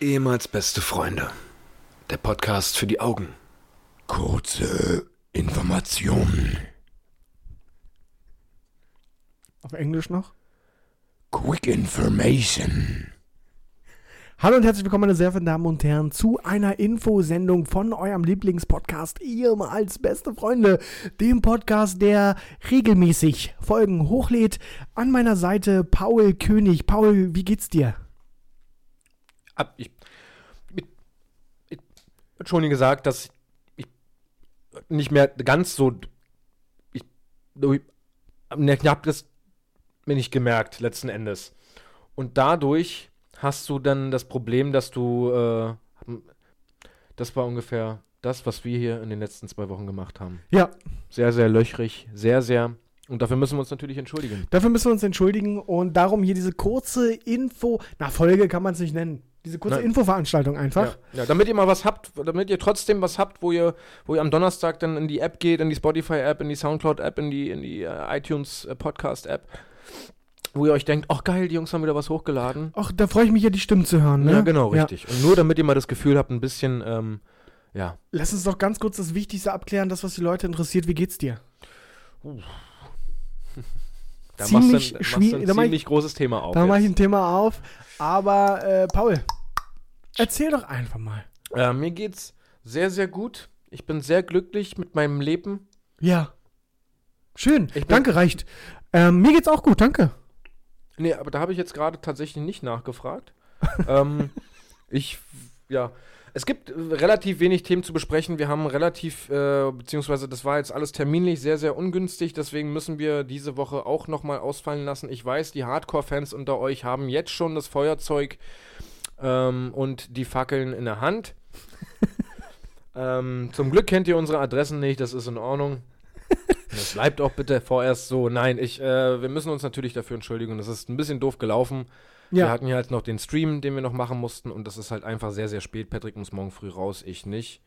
Ehemals beste Freunde. Der Podcast für die Augen. Kurze Information. Auf Englisch noch? Quick Information. Hallo und herzlich willkommen, meine sehr verehrten Damen und Herren, zu einer Infosendung von eurem Lieblingspodcast, ehemals beste Freunde, dem Podcast, der regelmäßig Folgen hochlädt. An meiner Seite Paul König. Paul, wie geht's dir? Ab, ich, ich, ich schon gesagt, dass ich nicht mehr ganz so. Ich, ich habe das mir nicht gemerkt, letzten Endes. Und dadurch hast du dann das Problem, dass du. Äh, das war ungefähr das, was wir hier in den letzten zwei Wochen gemacht haben. Ja. Sehr, sehr löchrig, sehr, sehr. Und dafür müssen wir uns natürlich entschuldigen. Dafür müssen wir uns entschuldigen und darum hier diese kurze Info. Na, Folge kann man es nicht nennen. Diese kurze Nein. Infoveranstaltung einfach. Ja, ja, damit ihr mal was habt, damit ihr trotzdem was habt, wo ihr, wo ihr am Donnerstag dann in die App geht, in die Spotify-App, in die Soundcloud-App, in die, in die äh, iTunes-Podcast-App, wo ihr euch denkt, ach geil, die Jungs haben wieder was hochgeladen. Ach, da freue ich mich ja, die Stimmen zu hören. Ne? Ja, genau, richtig. Und nur damit ihr mal das Gefühl habt, ein bisschen, ähm, ja. Lass uns doch ganz kurz das Wichtigste abklären, das, was die Leute interessiert. Wie geht's dir? Da Ziemlich machst du ein, machst ein ziemlich großes Thema auf. Da mache ich ein Thema auf. Aber, äh, Paul, erzähl doch einfach mal. Äh, mir geht's sehr, sehr gut. Ich bin sehr glücklich mit meinem Leben. Ja. Schön. Ich danke, reicht. Ähm, mir geht's auch gut, danke. Nee, aber da habe ich jetzt gerade tatsächlich nicht nachgefragt. ähm, ich, ja, es gibt relativ wenig Themen zu besprechen. Wir haben relativ, äh, beziehungsweise das war jetzt alles terminlich sehr, sehr ungünstig. Deswegen müssen wir diese Woche auch nochmal ausfallen lassen. Ich weiß, die Hardcore-Fans unter euch haben jetzt schon das Feuerzeug ähm, und die Fackeln in der Hand. ähm, zum Glück kennt ihr unsere Adressen nicht, das ist in Ordnung. Das bleibt auch bitte vorerst so. Nein, ich, äh, wir müssen uns natürlich dafür entschuldigen. Das ist ein bisschen doof gelaufen. Wir Ja. hatten hier halt noch den Stream, den wir noch machen mussten und das ist halt einfach sehr, sehr spät. Patrick muss morgen früh raus, ich nicht.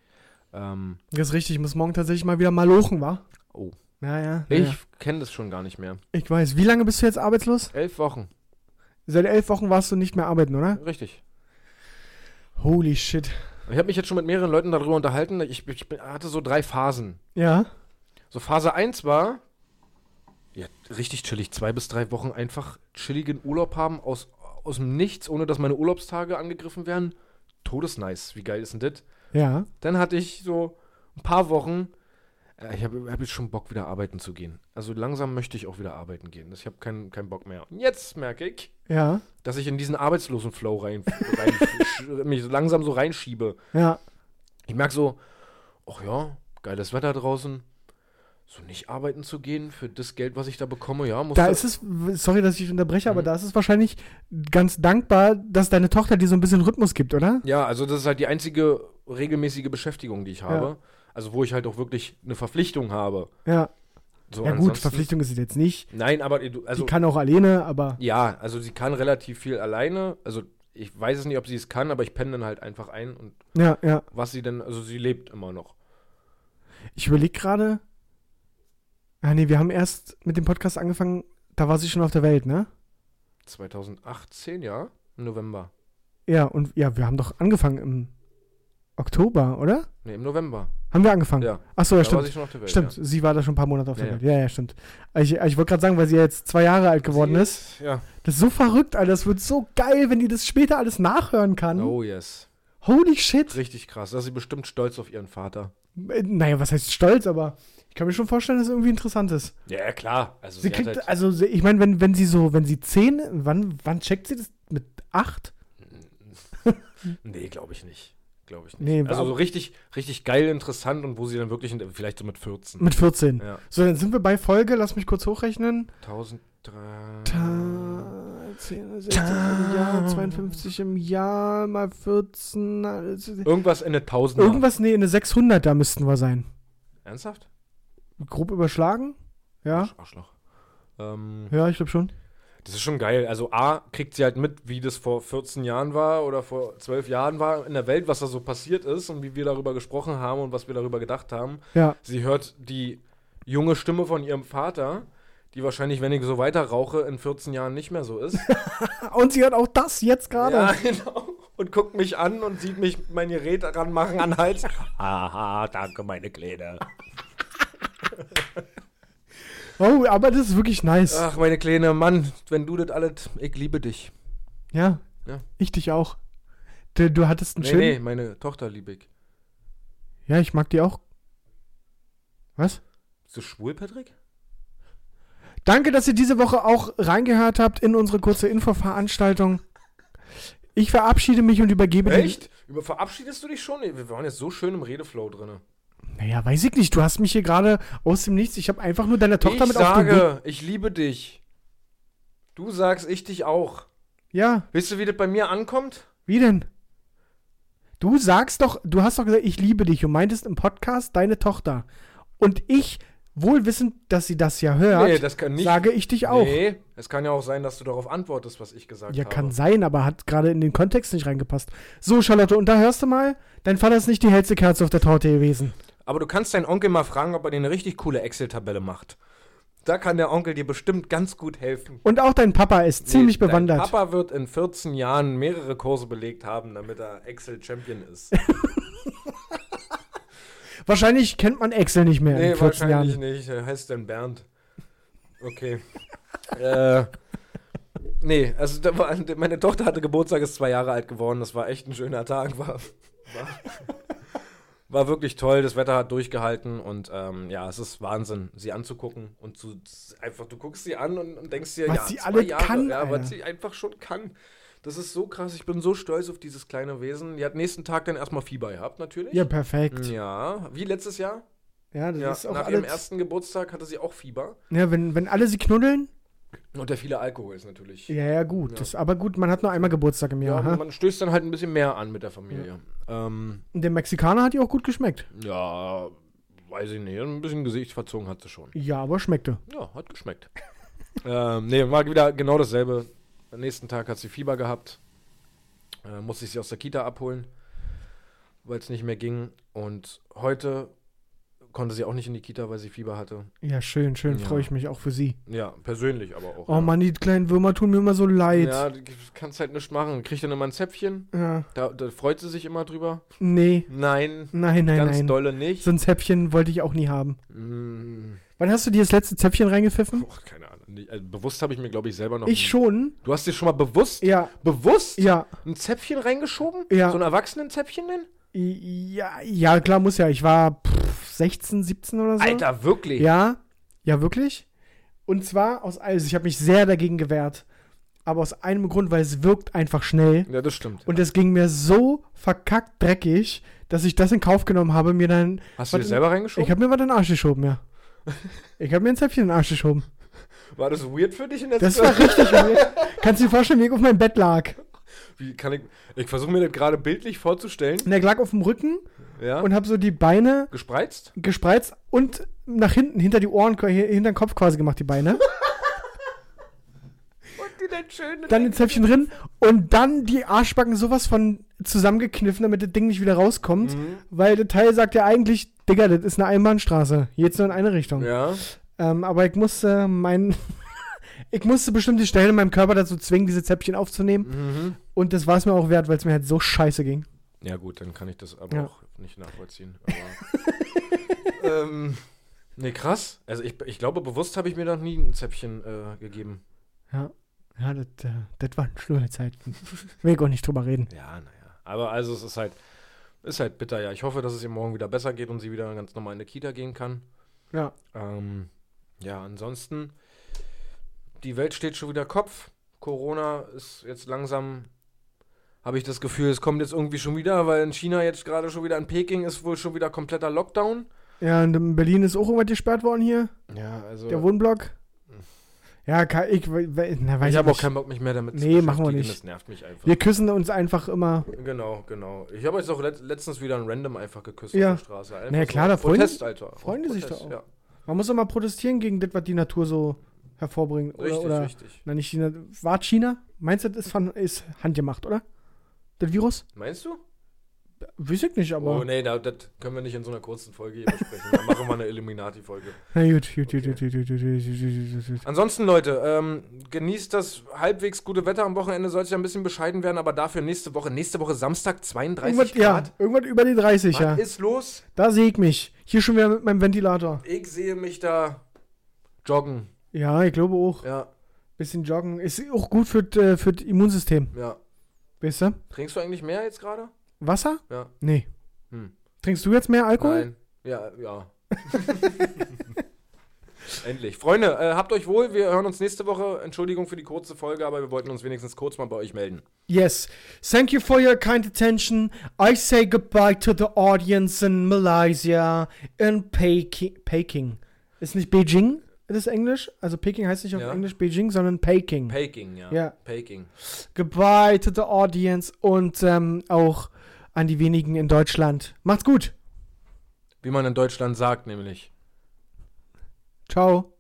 Ähm, Das ist richtig. Ich muss morgen tatsächlich mal wieder malochen, wa? oh, Ja, ja. ich ja. kenne das schon gar nicht mehr. Ich weiß. Wie lange bist du jetzt arbeitslos? Elf Wochen, Seit elf Wochen warst du nicht mehr arbeiten, oder? richtig. Holy shit. Ich habe mich jetzt schon mit mehreren Leuten darüber unterhalten. Ich, ich hatte so drei Phasen. Ja. So Phase 1 war, ja, richtig chillig, zwei bis drei Wochen einfach chilligen Urlaub haben aus, aus dem Nichts, ohne dass meine Urlaubstage angegriffen werden. Todesnice, wie geil ist denn das? Ja. Dann hatte ich so ein paar Wochen, ich habe hab jetzt schon Bock, wieder arbeiten zu gehen. Also langsam möchte ich auch wieder arbeiten gehen. Ich habe keinen keinen Bock mehr. Und jetzt merke ich, Ja. dass ich in diesen arbeitslosen Flow rein, rein mich langsam so reinschiebe. Ja. Ich merke so, ach ja, geiles Wetter draußen. So nicht arbeiten zu gehen für das Geld, was ich da bekomme, ja, muss Da ist es, sorry, dass ich unterbreche, aber Mhm. da ist es wahrscheinlich ganz dankbar, dass deine Tochter dir so ein bisschen Rhythmus gibt, oder? Ja, also das ist halt die einzige regelmäßige Beschäftigung, die ich habe. Ja. Also wo ich halt auch wirklich eine Verpflichtung habe. Ja. So, ja gut, Verpflichtung ist es jetzt nicht. Nein, aber du- also die kann auch alleine, aber ja, also sie kann relativ viel alleine. Also ich weiß es nicht, ob sie es kann, aber ich penne dann halt einfach ein und ja, ja. was sie denn, also sie lebt immer noch. Ich überlege gerade. Ah nee, wir haben erst mit dem Podcast angefangen, da war sie schon auf der Welt, ne? 2018, ja, im November. Ja, und ja, wir haben doch angefangen im Oktober, oder? Ne, im November. Haben wir angefangen? Ja. Achso, ja, da stimmt. Welt. Stimmt, Ja. sie war da schon ein paar Monate auf der Ja, Welt. Ja, ja, stimmt. Ich, ich wollte gerade sagen, weil sie jetzt zwei Jahre alt geworden Sie ist. Ja. Das ist so verrückt, Alter. Das wird so geil, wenn die das später alles nachhören kann. Oh yes. Holy shit. Richtig krass. Da ist sie bestimmt stolz auf ihren Vater. Äh, Naja, was heißt stolz, aber ich kann mir schon vorstellen, dass es irgendwie interessant ist. Ja, klar. Also Sie sie, kriegt, halt, also ich meine, wenn, wenn sie so, wenn sie zehn, wann, wann checkt sie das? Mit acht? Nee, glaube ich nicht. Glaube ich nicht. Nee, also so richtig, richtig geil interessant und wo sie dann wirklich, in, vielleicht so mit 14. Mit 14. Ja. So, dann sind wir bei Folge, lass mich kurz hochrechnen. 1003. Ta 10, 16 im Jahr, 52 im Jahr, mal 14. alles- Irgendwas in der 1000. Irgendwas, nee, eine 600 da müssten wir sein. Ernsthaft? Grob überschlagen? Ja, Arschloch. Ähm, ja, ich glaube schon. Das ist schon geil. Also A, kriegt sie halt mit, wie das vor 14 Jahren war oder vor 12 Jahren war in der Welt, was da so passiert ist und wie wir darüber gesprochen haben und was wir darüber gedacht haben. Ja, Sie hört die junge Stimme von ihrem Vater, die wahrscheinlich, wenn ich so weiter rauche, in 14 Jahren nicht mehr so ist. und sie hat auch das jetzt gerade. ja, genau. und guckt mich an und sieht mich mein Gerät ranmachen an den Hals. Haha, danke, meine Kleine. Oh, aber das ist wirklich nice. Ach, meine Kleine, Mann, wenn du das alles, ich liebe dich. Ja. Ja. Ich dich auch. Du, du hattest einen Nee, schönen. nee, meine Tochter liebe ich. Ja, ich mag die auch. Was? Bist du schwul, Patrick? Danke, dass ihr diese Woche auch reingehört habt in unsere kurze Infoveranstaltung. Ich verabschiede mich und übergebe Echt? Über verabschiedest du dich schon? Wir waren jetzt so schön im Redeflow drin. Naja, weiß ich nicht. Du hast mich hier gerade aus dem Nichts. Ich habe einfach nur deine Tochter ich mit auf den Weg. sage, ich liebe dich. Du sagst, ich dich auch. Ja, Weißt du, wie das bei mir ankommt? wie denn? Du sagst doch, du hast doch gesagt, ich liebe dich und meintest im Podcast deine Tochter. Und ich, wohl wissend, dass sie das ja hört, Nee, das kann nicht. sage ich dich auch. Nee, es kann ja auch sein, dass du darauf antwortest, was ich gesagt Ja, habe. kann sein, aber hat gerade in den Kontext nicht reingepasst. So, Charlotte, und da hörst du mal, dein Vater ist nicht die hellste Kerze auf der Torte gewesen. Aber du kannst deinen Onkel mal fragen, ob er dir eine richtig coole Excel-Tabelle macht. Da kann der Onkel dir bestimmt ganz gut helfen. Und auch dein Papa ist ziemlich Nee, bewandert. Dein Papa wird in 14 Jahren mehrere Kurse belegt haben, damit er Excel-Champion ist. Wahrscheinlich kennt man Excel nicht mehr nee, in 14 wahrscheinlich Jahren. nicht. Er heißt denn Bernd. Okay. äh, nee, also war, meine Tochter hatte Geburtstag, ist zwei Jahre alt geworden. Das war echt ein schöner Tag. War, war, war wirklich toll. Das Wetter hat durchgehalten und ähm, ja, es ist Wahnsinn, sie anzugucken und zu einfach, du guckst sie an und, und denkst dir, Was ja, sie zwei alle Jahre, kann, ja, Alter. was sie einfach schon kann. Das ist so krass. Ich bin so stolz auf dieses kleine Wesen. Die hat nächsten Tag dann erstmal Fieber gehabt, natürlich. Ja, perfekt. Ja, wie letztes Jahr. Ja, das Ja, ist auch nach ihrem ersten Geburtstag hatte sie auch Fieber. Ja, wenn, wenn alle sie knuddeln, Und der viele Alkohol ist natürlich. ja, ja, gut. Ja. Das, aber gut, man hat nur einmal Geburtstag im Ja, Jahr. ha? man stößt dann halt ein bisschen mehr an mit der Familie. Ähm, Und der Mexikaner hat ihr auch gut geschmeckt. ja, weiß ich nicht. Ein bisschen Gesicht verzogen hat sie schon. Ja, aber schmeckte. Ja, hat geschmeckt. ähm, nee, war wieder genau dasselbe. Am nächsten Tag hat sie Fieber gehabt. Äh, musste ich sie aus der Kita abholen, weil es nicht mehr ging. Und heute konnte sie auch nicht in die Kita, weil sie Fieber hatte. Ja, schön, schön. Ja. Freue ich mich auch für sie. Ja, persönlich aber auch. Oh ja. Mann, die kleinen Würmer tun mir immer so leid. Ja, du kannst halt nichts machen. Kriegt dann immer ein Zäpfchen. Ja. Da, da freut sie sich immer drüber. Nee, Nein, nein, nein, ganz nein. dolle nicht. So ein Zäpfchen wollte ich auch nie haben. Mm, Wann hast du dir das letzte Zäpfchen reingepfiffen? boah, keine Ahnung. Also bewusst habe ich mir, glaube ich, selber noch. Ich schon. Du hast dir schon mal bewusst, Ja, bewusst ja, ein Zäpfchen reingeschoben? Ja. So ein Erwachsenen-Zäpfchen denn? ja, ja, klar, muss ja. Ich war 16, 17 oder so. Alter, wirklich? Ja, ja, wirklich. Und zwar aus, also ich habe mich sehr dagegen gewehrt. Aber aus einem Grund, weil es wirkt einfach schnell. Ja, das stimmt. Und es ging mir so verkackt dreckig, dass ich das in Kauf genommen habe, mir dann. Hast du dir selber reingeschoben? Ich habe mir was in den Arsch geschoben, ja. Ich habe mir ein Zäpfchen in den Arsch geschoben. War das weird für dich in der Das war richtig weird. Kannst du dir vorstellen, wie ich auf meinem Bett lag? Wie kann ich. Ich versuche mir das gerade bildlich vorzustellen. Und er lag auf dem Rücken Ja. und habe so die Beine Gespreizt? gespreizt und nach hinten, hinter die Ohren, hinter den Kopf quasi gemacht, die Beine. Und die dann schön. dann ein Zäpfchen drin und dann die Arschbacken sowas von zusammengekniffen, damit das Ding nicht wieder rauskommt. Mhm. Weil das Teil sagt ja eigentlich, Digga, das ist eine Einbahnstraße. Jetzt nur in eine Richtung. Ja. Ähm, aber ich musste mein. ich musste bestimmte Stellen in meinem Körper dazu zwingen, diese Zäpfchen aufzunehmen. Mhm. Und das war es mir auch wert, weil es mir halt so scheiße ging. Ja, gut, dann kann ich das aber Ja. auch nicht nachvollziehen. Aber, ähm, nee, krass. Also, ich, ich glaube, bewusst habe ich mir noch nie ein Zäpfchen äh, gegeben. Ja. Ja, das, äh, das waren schlimme Zeiten. Will ich auch nicht drüber reden. Ja, naja. Aber also, es ist halt, ist halt bitter, ja. Ich hoffe, dass es ihr morgen wieder besser geht und sie wieder ganz normal in die Kita gehen kann. Ja. Ähm, ja, ansonsten, die Welt steht schon wieder Kopf. Corona ist jetzt langsam, habe ich das Gefühl, es kommt jetzt irgendwie schon wieder, weil in China jetzt gerade schon wieder in Peking ist wohl schon wieder kompletter Lockdown. Ja, und in Berlin ist auch irgendwas gesperrt worden hier. Ja, also. Der Wohnblock. Ja, ich, na, weiß ich habe auch keinen Bock, mich mehr damit Nee, machen wir nicht. Das nervt mich einfach. Wir küssen uns einfach immer. Genau, genau. Ich habe jetzt auch let letztens wieder ein Random einfach geküsst Ja. auf der Straße. Einfach Na ja, klar, da freuen- Protest, Alter. freuen die sich doch auch. Ja, Man muss doch mal protestieren gegen das, was die Natur so hervorbringt. Oder, richtig, oder richtig. Na, nicht China. War China? Meinst du, das ist, ist handgemacht, oder? Das Virus? Meinst du? Weiß ich nicht, aber. Oh, nee, da, das können wir nicht in so einer kurzen Folge hier besprechen. Dann machen wir eine Illuminati-Folge. Na gut, gut, okay. gut, gut, gut, gut, gut, Ansonsten, Leute, ähm, genießt das halbwegs gute Wetter am Wochenende. Soll es ja ein bisschen bescheiden werden, aber dafür nächste Woche. Nächste Woche Samstag 32 irgendwas, Grad. Ja, irgendwas über die 30, Was ja. Was ist los? Da sehe ich mich. Hier schon wieder mit meinem Ventilator. Ich sehe mich da joggen. Ja, ich glaube auch. Ja. Bisschen joggen. Ist auch gut für, äh, für das Immunsystem. Ja. Weißt du? Trinkst du eigentlich mehr jetzt gerade? Wasser? Ja. Nee. Hm. Trinkst du jetzt mehr Alkohol? Nein. Ja, ja. Endlich. Freunde, äh, habt euch wohl. Wir hören uns nächste Woche. Entschuldigung für die kurze Folge, aber wir wollten uns wenigstens kurz mal bei euch melden. Yes. Thank you for your kind attention. I say goodbye to the audience in Malaysia, in Peking. Peking. Ist nicht Beijing? Das ist Englisch? Also Peking heißt nicht auf Ja. Englisch Beijing, sondern Peking. Peking, ja. Ja. Peking. goodbye to the audience und ähm, auch an die wenigen in Deutschland. Macht's gut. Wie man in Deutschland sagt, nämlich. Ciao.